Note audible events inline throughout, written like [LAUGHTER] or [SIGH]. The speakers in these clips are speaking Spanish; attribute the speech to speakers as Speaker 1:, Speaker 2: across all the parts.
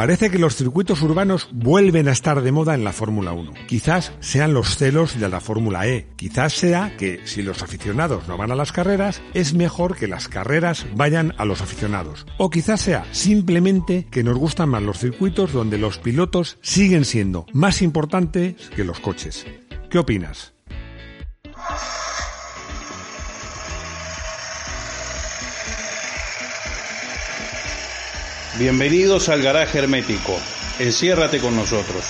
Speaker 1: Parece que los circuitos urbanos vuelven a estar de moda en la Fórmula 1. Quizás sean los celos de la Fórmula E. Quizás sea que si los aficionados no van a las carreras, es mejor que las carreras vayan a los aficionados. O quizás sea simplemente que nos gustan más los circuitos donde los pilotos siguen siendo más importantes que los coches. ¿Qué opinas?
Speaker 2: Bienvenidos al garaje hermético. Enciérrate con nosotros.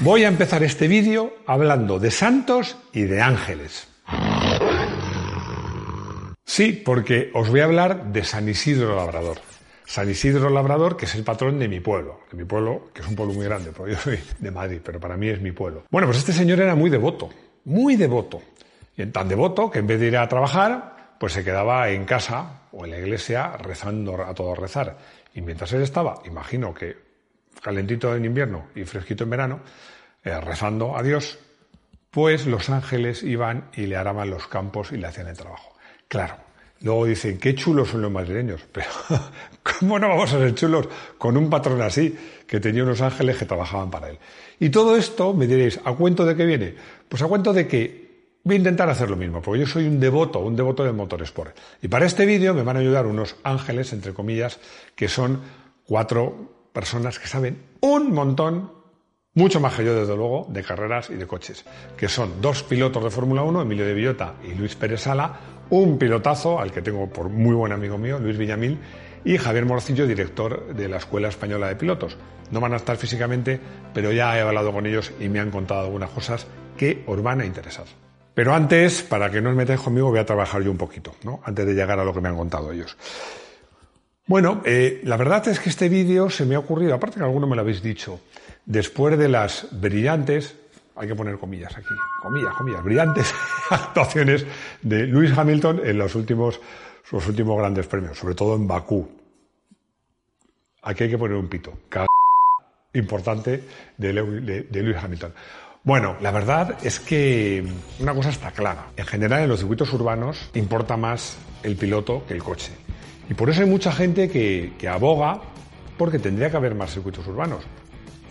Speaker 1: Voy a empezar este vídeo hablando de santos y de ángeles. Sí, porque os voy a hablar de San Isidro Labrador. San Isidro Labrador, que es el patrón de mi pueblo, de mi pueblo, que es un pueblo muy grande, porque yo soy de Madrid, pero para mí es mi pueblo. Bueno, pues este señor era muy devoto, muy devoto. Y tan devoto que en vez de ir a trabajar, pues se quedaba en casa o en la iglesia rezando a todo rezar. Y mientras él estaba, imagino que calentito en invierno y fresquito en verano, eh, rezando a Dios, pues los ángeles iban y le araban los campos y le hacían el trabajo. Claro, Luego dicen, qué chulos son los madrileños. [LAUGHS] Pero, ¿cómo no vamos a ser chulos con un patrón así, que tenía unos ángeles que trabajaban para él? Y todo esto, me diréis, ¿a cuento de qué viene? Pues a cuento de que voy a intentar hacer lo mismo, porque yo soy un devoto, un devoto del motorsport. Y para este vídeo me van a ayudar unos ángeles, entre comillas, que son cuatro personas que saben un montón mucho más que yo, desde luego, de carreras y de coches, que son dos pilotos de Fórmula 1, Emilio de Villota y Luis Pérez Sala, un pilotazo al que tengo por muy buen amigo mío, Luis Villamil, y Javier Morcillo, director de la Escuela Española de Pilotos. No van a estar físicamente, pero ya he hablado con ellos y me han contado algunas cosas que os van a interesar. Pero antes, para que no os metáis conmigo, voy a trabajar yo un poquito, ¿no? Antes de llegar a lo que me han contado ellos. Bueno, eh, la verdad es que este vídeo se me ha ocurrido, aparte que alguno me lo habéis dicho, después de las brillantes, hay que poner comillas aquí, comillas, comillas, brillantes actuaciones de Lewis Hamilton en los últimos, sus últimos grandes premios, sobre todo en Bakú. Aquí hay que poner un pito, importante de, Lewis Hamilton. Bueno, la verdad es que una cosa está clara. En general, en los circuitos urbanos importa más el piloto que el coche. Y por eso hay mucha gente que aboga porque tendría que haber más circuitos urbanos.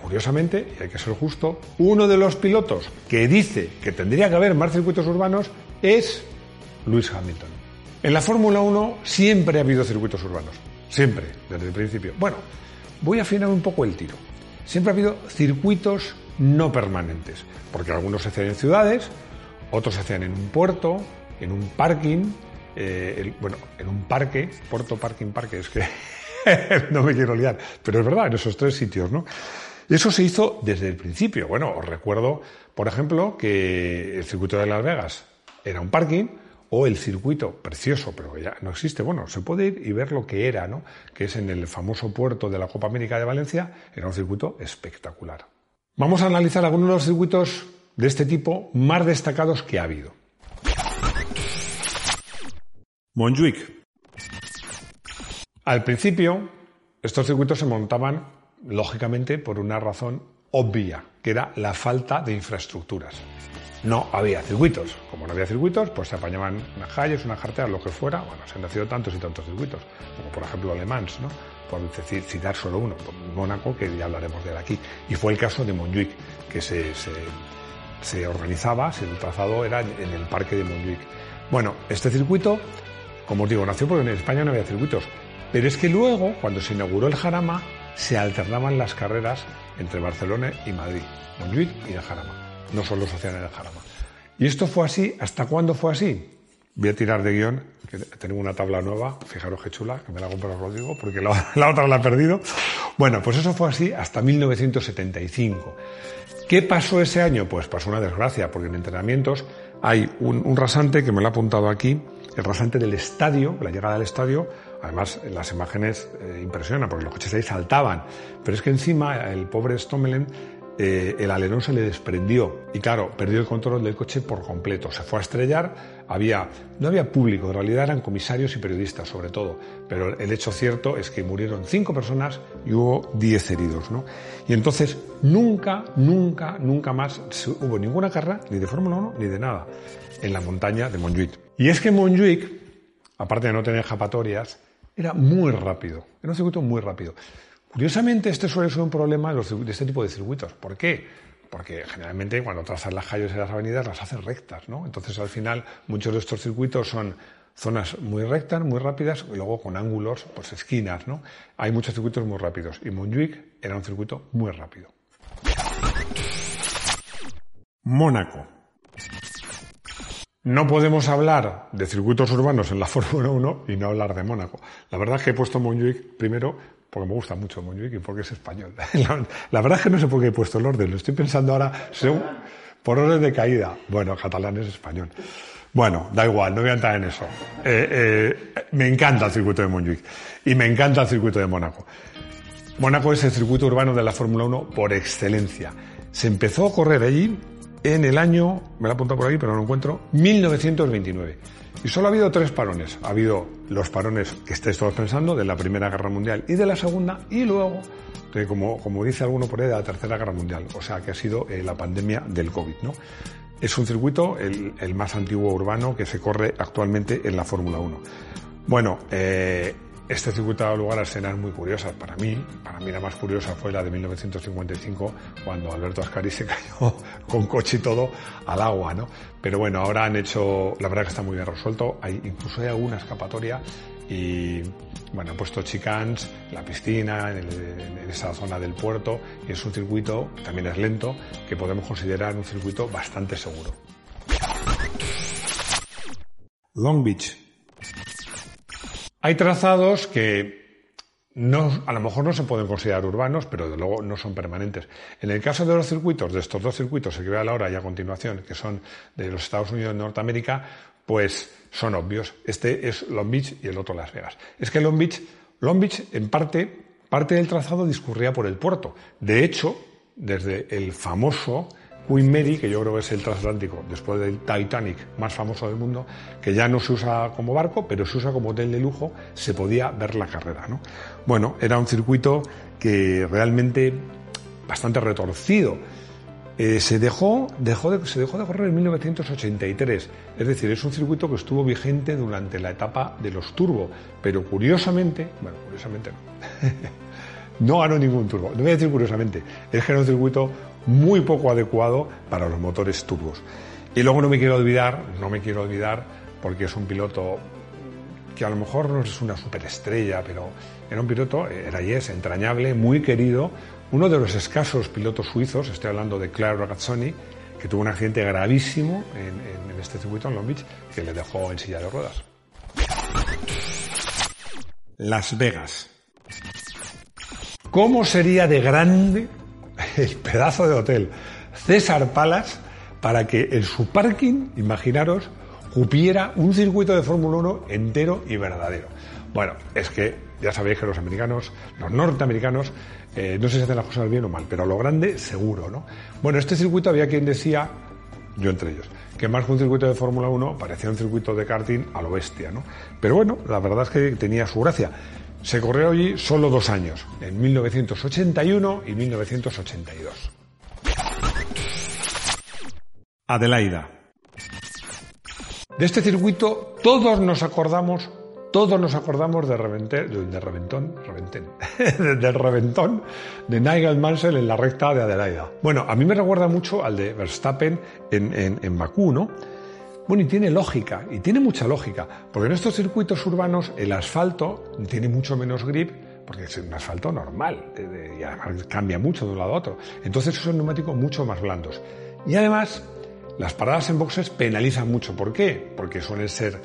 Speaker 1: Curiosamente, y hay que ser justo, uno de los pilotos que dice que tendría que haber más circuitos urbanos es Lewis Hamilton. En la Fórmula 1 siempre ha habido circuitos urbanos, siempre, desde el principio. Bueno, voy a afinar un poco el tiro. Siempre ha habido circuitos no permanentes, porque algunos se hacían en ciudades, otros se hacían en un puerto, en un parking, eh, bueno, en un parque, puerto, parking, parque, es que [LAUGHS] no me quiero liar, pero es verdad, en esos tres sitios, ¿no? Eso se hizo desde el principio. Bueno, os recuerdo, por ejemplo, que el circuito de Las Vegas era un parking o el circuito precioso, pero ya no existe. Bueno, se puede ir y ver lo que era, ¿no? Que es en el famoso puerto de la Copa América de Valencia, era un circuito espectacular. Vamos a analizar algunos de los circuitos de este tipo más destacados que ha habido. Montjuic. Al principio, estos circuitos se montaban lógicamente por una razón obvia, que era la falta de infraestructuras. No había circuitos. Como no había circuitos, pues se apañaban unas calles, unas carteras, lo que fuera. Bueno, se han nacido tantos y tantos circuitos, como por ejemplo Alemans, ¿no? Por decir, citar solo uno, Mónaco, que ya hablaremos de él aquí. Y fue el caso de Montjuic, que se, se, se organizaba, si el trazado era en el parque de Montjuic. Bueno, este circuito, como os digo, nació porque en España no había circuitos. Pero es que luego, cuando se inauguró el Jarama, se alternaban las carreras entre Barcelona y Madrid, Montjuic y el Jarama. No solo se hacían en el Jarama. Y esto fue así, ¿hasta cuándo fue así? Voy a tirar de guion, tengo una tabla nueva, fijaros qué chula, que me la compró Rodrigo, porque la, [LAUGHS] la otra la he perdido. Bueno, pues eso fue así hasta 1975. ¿Qué pasó ese año? Pues pasó una desgracia, porque en entrenamientos hay un, un rasante que me lo ha apuntado aquí, el rasante del estadio, la llegada al estadio, Además, las imágenes eh, impresionan porque los coches ahí saltaban. Pero es que encima el pobre Stommelen, eh, el alerón se le desprendió y claro, perdió el control del coche por completo. Se fue a estrellar Había, no había público, en realidad eran comisarios y periodistas sobre todo, pero el hecho cierto es que murieron cinco personas y hubo diez heridos. ¿no? Y entonces nunca, nunca, nunca más hubo ninguna carrera, ni de Fórmula 1 ni de nada, en la montaña de Montjuic. Y es que Montjuic, aparte de no tener japatorias, era muy rápido, era un circuito muy rápido. Curiosamente, este suele ser un problema de este tipo de circuitos. ¿Por qué? Porque generalmente cuando trazas las calles y las avenidas las haces rectas, ¿no? Entonces al final muchos de estos circuitos son zonas muy rectas, muy rápidas y luego con ángulos, pues esquinas, ¿no? Hay muchos circuitos muy rápidos y Montjuic era un circuito muy rápido. Mónaco. No podemos hablar de circuitos urbanos en la [LAUGHS] Fórmula 1 y no hablar de Mónaco. La verdad es que he puesto Montjuic primero porque me gusta mucho Montjuic y porque es español. [LAUGHS] La, verdad es que no sé por qué he puesto el orden, lo estoy pensando ahora por orden de caída. Bueno, catalán es español. Bueno, da igual, no voy a entrar en eso. Eh, eh, me encanta el circuito de Montjuic y me encanta el circuito de Mónaco. Mónaco es el circuito urbano de la Fórmula 1 por excelencia. Se empezó a correr allí en el año, me lo apuntado por ahí, pero no lo encuentro, 1929. Y solo ha habido tres parones. Ha habido los parones que estáis todos pensando de la Primera Guerra Mundial y de la Segunda, y luego, como, como dice alguno por ahí, de la Tercera Guerra Mundial. O sea, que ha sido eh, la pandemia del COVID, ¿no? Es un circuito, el, el, más antiguo urbano que se corre actualmente en la Fórmula 1. Bueno, eh, este circuito ha dado lugar a escenas muy curiosas para mí. Para mí la más curiosa fue la de 1955, cuando Alberto Ascari [LAUGHS] se cayó con coche y todo al agua, ¿no? Pero bueno, ahora han hecho, la verdad que está muy bien resuelto. Hay, incluso hay alguna escapatoria y, bueno, han puesto chicans, la piscina, en, en, esa zona del puerto. Y es un circuito, también es lento, que podemos considerar un circuito bastante seguro. Long Beach, hay trazados que a lo mejor no se pueden considerar urbanos, pero de luego no son permanentes. En el caso de los circuitos, de estos dos circuitos, que voy a la hora y a continuación, que son de los Estados Unidos de Norteamérica, pues son obvios. Este es Long Beach y el otro Las Vegas. Es que Long Beach, Long Beach, en parte, parte del trazado discurría por el puerto. De hecho, desde el famoso Mary, que yo creo que es el transatlántico, después del Titanic más famoso del mundo, que ya no se usa como barco, pero se usa como hotel de lujo, se podía ver la carrera. ¿no? Bueno, era un circuito que realmente bastante retorcido. Eh, se, dejó, dejó de, se dejó de correr en 1983, es decir, es un circuito que estuvo vigente durante la etapa de los turbo, pero curiosamente, bueno, curiosamente no, [LAUGHS] no ganó ningún turbo. No voy a decir curiosamente, es que era un circuito muy poco adecuado para los motores turbos. Y luego no me quiero olvidar, no me quiero olvidar, porque es un piloto que a lo mejor no es una superestrella, pero era un piloto, era yes, entrañable, muy querido, uno de los escasos pilotos suizos, estoy hablando de Claire Ragazzoni, que tuvo un accidente gravísimo en, en este circuito en Long Beach, que le dejó en silla de ruedas. Las Vegas. ¿Cómo sería de grande el pedazo de hotel César Palas para que en su parking, imaginaros, cupiera un circuito de Fórmula 1 entero y verdadero. Bueno, es que ya sabéis que los americanos, los norteamericanos, eh, no sé si hacen las cosas bien o mal, pero lo grande seguro, ¿no? Bueno, este circuito había quien decía, yo entre ellos, que más que un circuito de Fórmula 1 parecía un circuito de karting a lo bestia, ¿no? Pero bueno, la verdad es que tenía su gracia. Se corrió allí solo dos años, en 1981 y 1982. Adelaida. De este circuito todos nos acordamos, todos nos acordamos de, de Reventón, Reventén, [LAUGHS] del Reventón de Nigel Mansell en la recta de Adelaida. Bueno, a mí me recuerda mucho al de Verstappen en, en, en Bakú, ¿no? Bueno, y tiene lógica, y tiene mucha lógica, porque en estos circuitos urbanos el asfalto tiene mucho menos grip, porque es un asfalto normal, y además cambia mucho de un lado a otro. Entonces son neumáticos mucho más blandos. Y además, las paradas en boxes penalizan mucho. ¿Por qué? Porque suelen ser,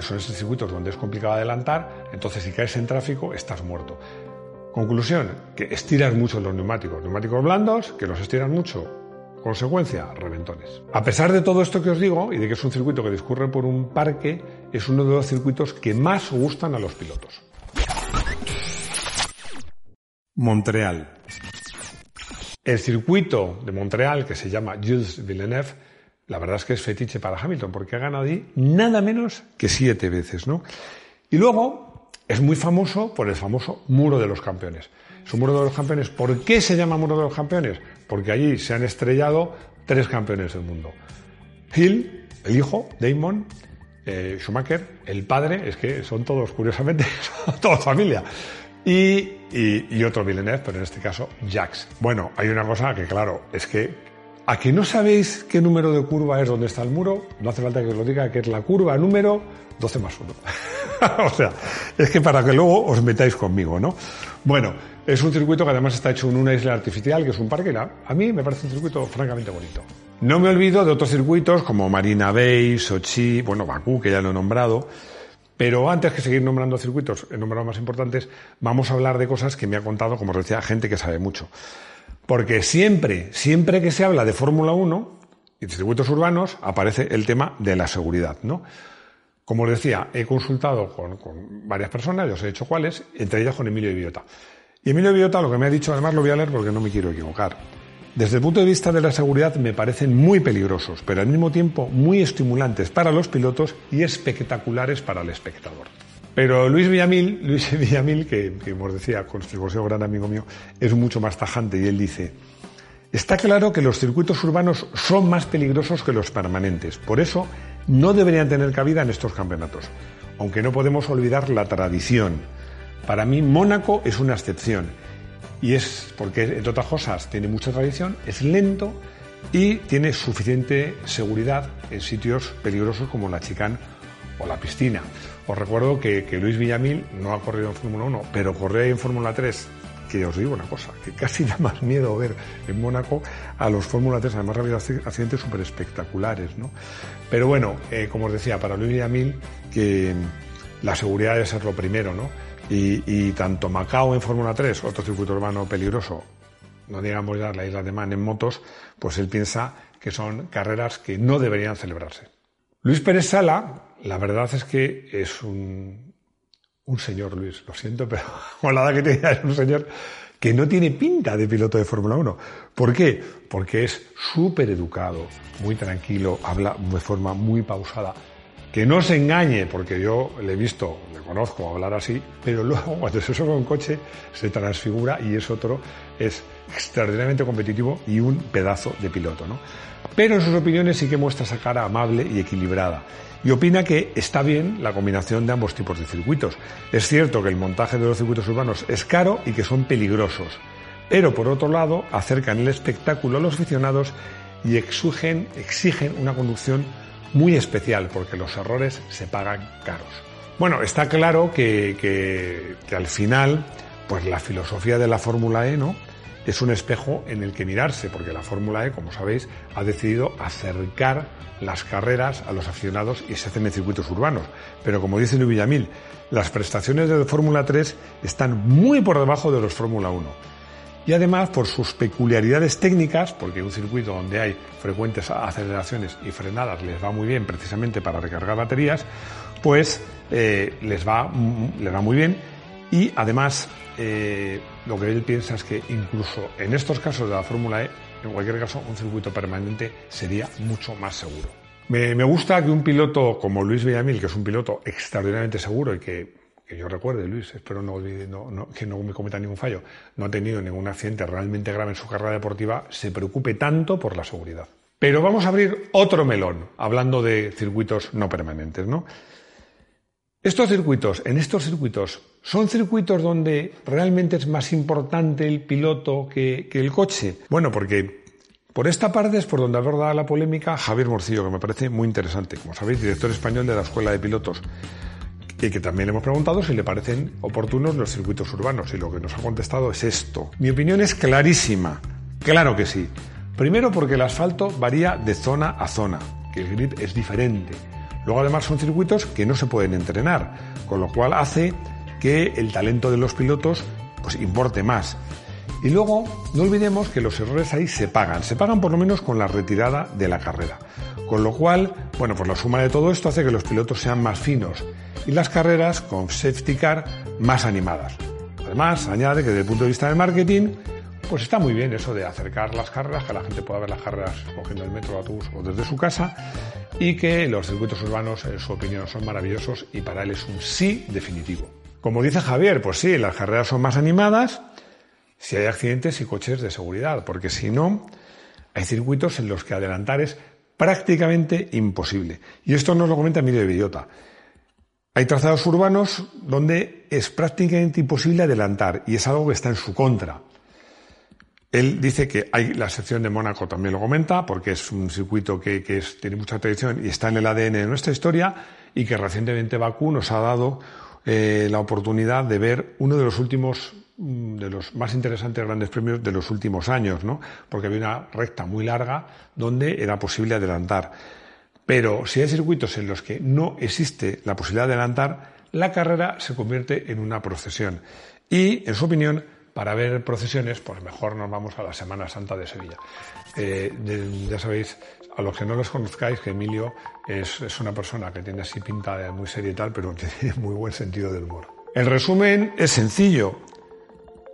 Speaker 1: suelen ser circuitos donde es complicado adelantar, entonces si caes en tráfico estás muerto. Conclusión, que estiras mucho los neumáticos. Neumáticos blandos, que los estiran mucho, Consecuencia, reventones. A pesar de todo esto que os digo y de que es un circuito que discurre por un parque, es uno de los circuitos que más gustan a los pilotos. Montreal. El circuito de Montreal, que se llama Jules Villeneuve, la verdad es que es fetiche para Hamilton, porque ha ganado ahí nada menos que siete veces, ¿no? Y luego es muy famoso por el famoso Muro de los Campeones. Es un Muro de los Campeones. ¿Por qué se llama Muro de los Campeones? Porque allí se han estrellado tres campeones del mundo. Hill, el hijo, Damon, eh, Schumacher, el padre, es que son todos, curiosamente, [LAUGHS] todos familia. Y, y, otro Villeneuve, pero en este caso Jax. Bueno, hay una cosa que, claro, es que ¿A que no sabéis qué número de curva es donde está el muro? No hace falta que os lo diga, que es la curva número 12 más 1. [LAUGHS] o sea, es que para que luego os metáis conmigo, ¿no? Bueno, es un circuito que además está hecho en una isla artificial, que es un parque. A mí me parece un circuito francamente bonito. No me olvido de otros circuitos como Marina Bay, Sochi, bueno, Bakú, que ya lo he nombrado. Pero antes que seguir nombrando circuitos, he nombrado más importantes, vamos a hablar de cosas que me ha contado, como os decía, gente que sabe mucho. Porque siempre, siempre que se habla de Fórmula 1 y de circuitos urbanos, aparece el tema de la seguridad, ¿no? Como os decía, he consultado con, varias personas, ya os he dicho cuáles, entre ellas con Emilio Viota. Y Emilio Viota lo que me ha dicho, además lo voy a leer porque no me quiero equivocar. Desde el punto de vista de la seguridad me parecen muy peligrosos, pero al mismo tiempo muy estimulantes para los pilotos y espectaculares para el espectador. Pero Luis Villamil, [LAUGHS] Luis Villamil, que, como os decía, gran amigo mío, es mucho más tajante y él dice, está claro que los circuitos urbanos son más peligrosos que los permanentes, por eso no deberían tener cabida en estos campeonatos, aunque no podemos olvidar la tradición. Para mí Mónaco es una excepción y es porque, entre otras cosas, tiene mucha tradición, es lento y tiene suficiente seguridad en sitios peligrosos como la chicane o la piscina. Os recuerdo que, Luis Villamil no ha corrido en Fórmula 1, pero corrió en Fórmula 3 que os digo una cosa, que casi [LAUGHS] da más miedo ver en Mónaco a los Fórmula 3, además ha habido accidentes súper espectaculares, ¿no? Pero bueno, eh, como os decía, para Luis Villamil, que la seguridad debe ser lo primero, ¿no? Y, tanto Macao en Fórmula 3, otro circuito urbano peligroso, no digamos ya la isla de Man en motos, pues él piensa que son carreras que no deberían celebrarse. Luis Pérez Sala, la verdad es que es un, un señor, Luis, lo siento, pero [LAUGHS] con la edad que tiene es un señor que no tiene pinta de piloto de Fórmula 1. ¿Por qué? Porque es súper educado, muy tranquilo, habla de forma muy pausada. Que no se engañe, porque yo le he visto, le conozco hablar así, pero luego [LAUGHS] cuando se sube un coche se transfigura y es otro, es extraordinariamente competitivo y un pedazo de piloto, ¿no? Pero en sus opiniones sí que muestra esa cara amable y equilibrada y opina que está bien la combinación de ambos tipos de circuitos. Es cierto que el montaje de los circuitos urbanos es caro y que son peligrosos, pero por otro lado acercan el espectáculo a los aficionados y exigen, exigen una conducción muy especial porque los errores se pagan caros. Bueno, está claro que, al final, pues la filosofía de la Fórmula E, ¿no? es un espejo en el que mirarse, porque la Fórmula E, como sabéis, ha decidido acercar las carreras a los aficionados y se hacen en circuitos urbanos. Pero como dice Luis Villamil, las prestaciones de Fórmula 3 están muy por debajo de los Fórmula 1. Y además, por sus peculiaridades técnicas, porque un circuito donde hay frecuentes aceleraciones y frenadas les va muy bien precisamente para recargar baterías, pues eh, les, va, les va muy bien. Y además, eh, lo que él piensa es que incluso en estos casos de la Fórmula E, en cualquier caso, un circuito permanente sería mucho más seguro. Me, gusta que un piloto como Luis Villamil, que es un piloto extraordinariamente seguro y que, yo recuerde, Luis, espero no, que no me cometa ningún fallo, no ha tenido ningún accidente realmente grave en su carrera deportiva, se preocupe tanto por la seguridad. Pero vamos a abrir otro melón, hablando de circuitos no permanentes, ¿no? Estos circuitos, en estos circuitos, ¿son circuitos donde realmente es más importante el piloto que, el coche? Bueno, porque por esta parte es por donde aborda la polémica Javier Morcillo, que me parece muy interesante. Como sabéis, director español de la Escuela de Pilotos. Y que también le hemos preguntado si le parecen oportunos los circuitos urbanos. Y lo que nos ha contestado es esto. Mi opinión es clarísima. Claro que sí. Primero porque el asfalto varía de zona a zona, que el grip es diferente Luego además son circuitos que no se pueden entrenar, con lo cual hace que el talento de los pilotos pues importe más. Y luego no olvidemos que los errores ahí se pagan, se pagan por lo menos con la retirada de la carrera. Con lo cual, bueno, pues la suma de todo esto hace que los pilotos sean más finos y las carreras con safety car más animadas. Además, añade que desde el punto de vista del marketing, pues está muy bien eso de acercar las carreras, que la gente pueda ver las carreras cogiendo el metro, autobús o desde su casa, y que los circuitos urbanos, en su opinión, son maravillosos y para él es un sí definitivo. Como dice Javier, pues sí, las carreras son más animadas si hay accidentes y coches de seguridad, porque si no, hay circuitos en los que adelantar es prácticamente imposible. Y esto nos lo comenta Emilio de Villota. Hay trazados urbanos donde es prácticamente imposible adelantar y es algo que está en su contra. Él dice que hay la sección de Mónaco también lo comenta, porque es un circuito que, tiene mucha tradición y está en el ADN de nuestra historia, y que recientemente Bakú nos ha dado eh, la oportunidad de ver uno de los últimos, mm, de los más interesantes grandes premios de los últimos años, ¿no? Porque había una recta muy larga donde era posible adelantar. Pero si hay circuitos en los que no existe la posibilidad de adelantar, la carrera se convierte en una procesión. Y, en su opinión, para ver procesiones, pues mejor nos vamos a la Semana Santa de Sevilla. Eh, ya sabéis, a los que no los conozcáis, que Emilio es, una persona que tiene así pinta muy seria y tal, pero [LAUGHS] tiene muy buen sentido del humor. El resumen es sencillo.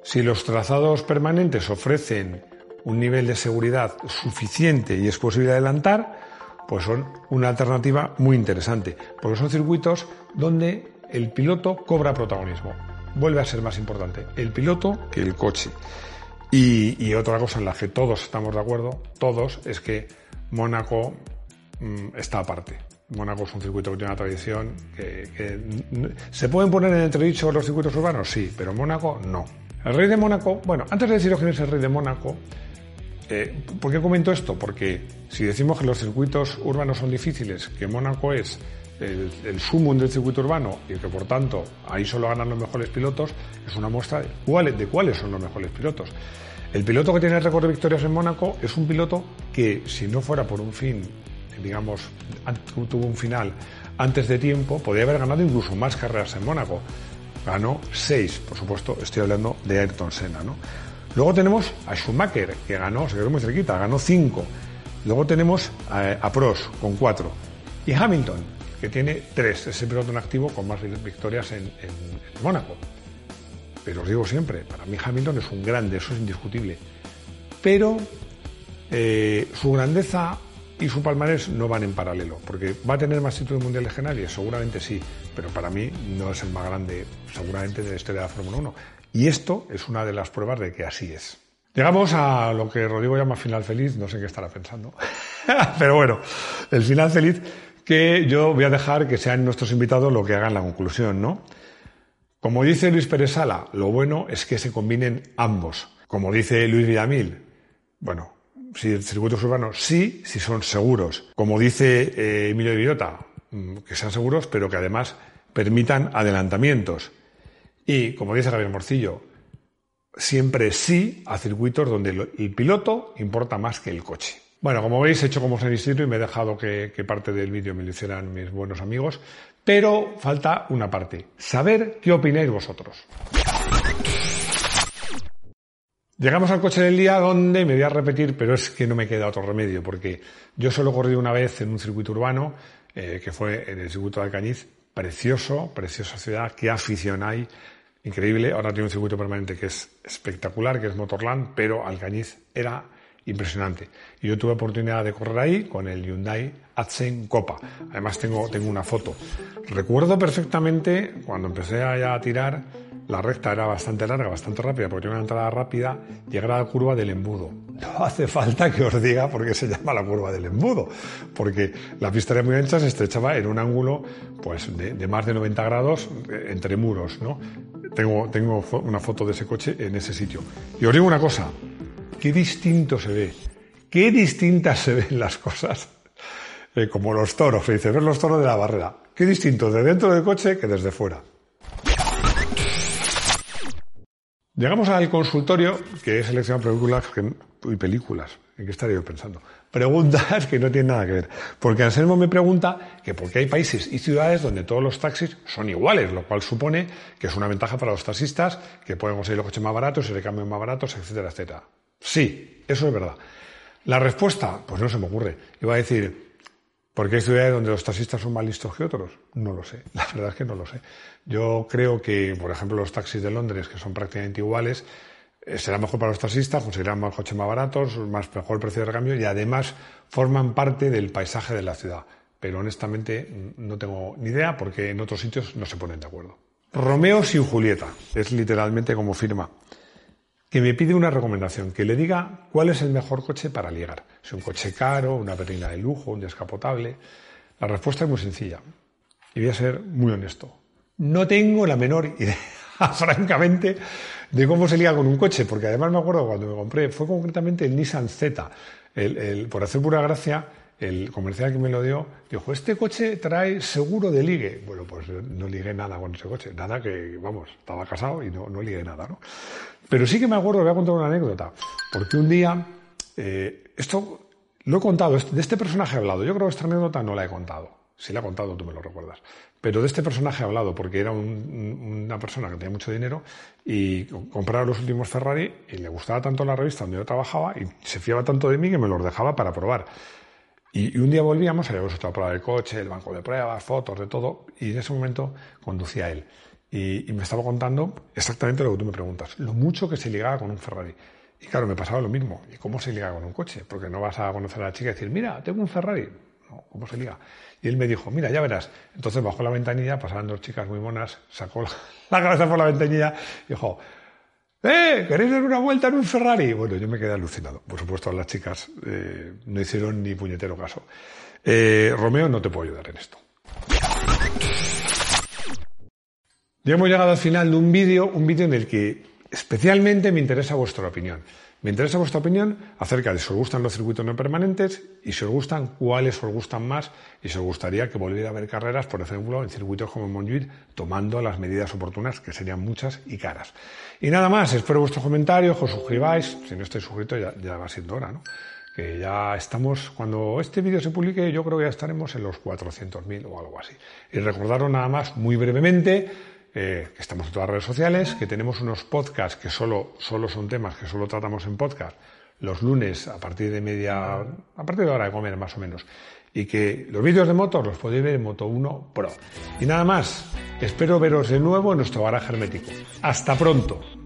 Speaker 1: Si los trazados permanentes ofrecen un nivel de seguridad suficiente y es posible adelantar, pues son una alternativa muy interesante, porque son circuitos donde el piloto cobra protagonismo vuelve a ser más importante el piloto que el coche. Y, otra cosa en la que todos estamos de acuerdo, todos, es que Mónaco mm, está aparte. Mónaco es un circuito que tiene una tradición que, ¿Se pueden poner en entredicho los circuitos urbanos? Sí, pero Mónaco no. El rey de Mónaco, bueno, antes de deciros quién es el rey de Mónaco, eh, ¿por qué comento esto? Porque si decimos que los circuitos urbanos son difíciles, que Mónaco es el, el sumo del circuito urbano y que por tanto ahí solo ganan los mejores pilotos, es una muestra de, cuáles, de cuáles son los mejores pilotos. El piloto que tiene el récord de victorias en Mónaco es un piloto que, si no fuera por un fin, digamos, tuvo un final antes de tiempo, podría haber ganado incluso más carreras en Mónaco. Ganó seis, por supuesto, estoy hablando de Ayrton Senna, ¿no? Luego tenemos a Schumacher, que ganó, se quedó muy cerquita, ganó cinco. Luego tenemos a, Prost, con cuatro. Y Hamilton, que tiene tres, es el piloto en activo con más victorias en, Mónaco. Pero os digo siempre, para mí Hamilton es un grande, eso es indiscutible. Pero eh, su grandeza y su palmarés no van en paralelo, porque va a tener más títulos mundiales que nadie, seguramente sí, pero para mí no es el más grande, seguramente, de la historia de la Fórmula 1. Y esto es una de las pruebas de que así es. Llegamos a lo que Rodrigo llama final feliz, no sé qué estará pensando. [LAUGHS] pero bueno, el final feliz que yo voy a dejar que sean nuestros invitados lo que hagan la conclusión, ¿no? Como dice Luis Pérez Sala, lo bueno es que se combinen ambos. Como dice Luis Villamil, bueno, si el circuito es urbano, sí, si son seguros. Como dice eh, Emilio de Villota, mm, que sean seguros, pero que además permitan adelantamientos. Y como dice Javier Morcillo, siempre sí a circuitos donde el piloto importa más que el coche. Bueno, como veis, he hecho como San Isidro y me he dejado que, parte del vídeo me lo hicieran mis buenos amigos, pero falta una parte, saber qué opináis vosotros. Llegamos al coche del día donde me voy a repetir, pero es que no me queda otro remedio, porque yo solo he corrido una vez en un circuito urbano, eh, que fue en el circuito de Alcañiz, precioso, preciosa ciudad, qué afición hay, increíble. Ahora tiene un circuito permanente que es espectacular, que es Motorland, pero Alcañiz era impresionante. Y yo tuve oportunidad de correr ahí con el Hyundai Accent Copa. Además tengo, tengo una foto. Recuerdo perfectamente cuando empecé a tirar, la recta era bastante larga, bastante rápida, porque tenía una entrada rápida, llegar a la curva del embudo. No hace falta que os diga por qué se llama la curva del embudo, porque la pista era muy ancha, se estrechaba en un ángulo pues, de, más de 90 grados eh, entre muros. ¿no? Tengo, tengo una foto de ese coche en ese sitio. Y os digo una cosa, qué distinto se ve, qué distintas se ven las cosas. Eh, como los toros, dice, ver los toros de la barrera. Qué distinto de dentro del coche que desde fuera. Llegamos al consultorio, que he seleccionado películas y películas. ¿En qué estaría yo pensando? Preguntas que no tienen nada que ver. Porque Anselmo me pregunta que por qué hay países y ciudades donde todos los taxis son iguales, lo cual supone que es una ventaja para los taxistas, que pueden conseguir los coches más baratos, y le cambian más baratos, etcétera, etcétera. Sí, eso es verdad. La respuesta, pues no se me ocurre. Iba a decir, ¿por qué hay ciudades donde los taxistas son más listos que otros? No lo sé. La verdad es que no lo sé. Yo creo que, por ejemplo, los taxis de Londres, que son prácticamente iguales, eh, será mejor para los taxistas, conseguirán más coches más baratos, más mejor precio de recambio y además forman parte del paisaje de la ciudad. Pero honestamente no tengo ni idea porque en otros sitios no se ponen de acuerdo. Romeo sin Julieta, es literalmente como firma, que me pide una recomendación, que le diga cuál es el mejor coche para ligar. Si un coche caro, una berlina de lujo, un descapotable. La respuesta es muy sencilla y voy a ser muy honesto. No tengo la menor idea, [LAUGHS] francamente, de cómo se liga con un coche, porque además me acuerdo cuando me compré, fue concretamente el Nissan Z, el, por hacer pura gracia, el comercial que me lo dio dijo, este coche trae seguro de ligue. Bueno, pues no ligué nada con ese coche, nada que, vamos, estaba casado y no, no ligué nada, ¿no? Pero sí que me acuerdo, voy a contar una anécdota, porque un día, eh, esto lo he contado, de este personaje he hablado, yo creo que esta anécdota no la he contado, si la he contado tú me lo recuerdas, pero de este personaje he hablado porque era una persona que tenía mucho dinero y compraba los últimos Ferrari y le gustaba tanto la revista donde yo trabajaba y se fiaba tanto de mí que me los dejaba para probar. Y, un día volvíamos, habíamos estado a probar el coche, el banco de pruebas, fotos, de todo, y en ese momento conducía él. Y, me estaba contando exactamente lo que tú me preguntas, lo mucho que se ligaba con un Ferrari. Y claro, me pasaba lo mismo. ¿Y cómo se liga con un coche? Porque no vas a conocer a la chica y decir, mira, tengo un Ferrari. No, ¿cómo se liga? Y él me dijo, mira, ya verás. Entonces bajó la ventanilla, pasaban dos chicas muy monas, sacó la, [LAUGHS] cabeza por la ventanilla y dijo, ¡Eh! ¿Queréis dar una vuelta en un Ferrari? Bueno, yo me quedé alucinado. Por supuesto, las chicas eh, no hicieron ni puñetero caso. Eh, Romeo, no te puedo ayudar en esto. Ya hemos llegado al final de un vídeo, un vídeo en el que especialmente me interesa vuestra opinión. Me interesa vuestra opinión acerca de si os gustan los circuitos no permanentes y si os gustan, cuáles os gustan más y si os gustaría que volviera a haber carreras, por ejemplo, en circuitos como Montjuic, tomando las medidas oportunas, que serían muchas y caras. Y nada más, espero vuestros comentarios, os suscribáis, si no estáis suscritos ya, ya va siendo hora, ¿no? que ya estamos, cuando este vídeo se publique, yo creo que ya estaremos en los 400.000 o algo así. Y recordaros nada más, muy brevemente, eh, que estamos en todas las redes sociales, que tenemos unos podcasts que solo, solo son temas que solo tratamos en podcast los lunes a partir de media, a partir de hora de comer más o menos. Y que los vídeos de motos los podéis ver en Moto 1 Pro. Y nada más, espero veros de nuevo en nuestro garaje hermético. Hasta pronto.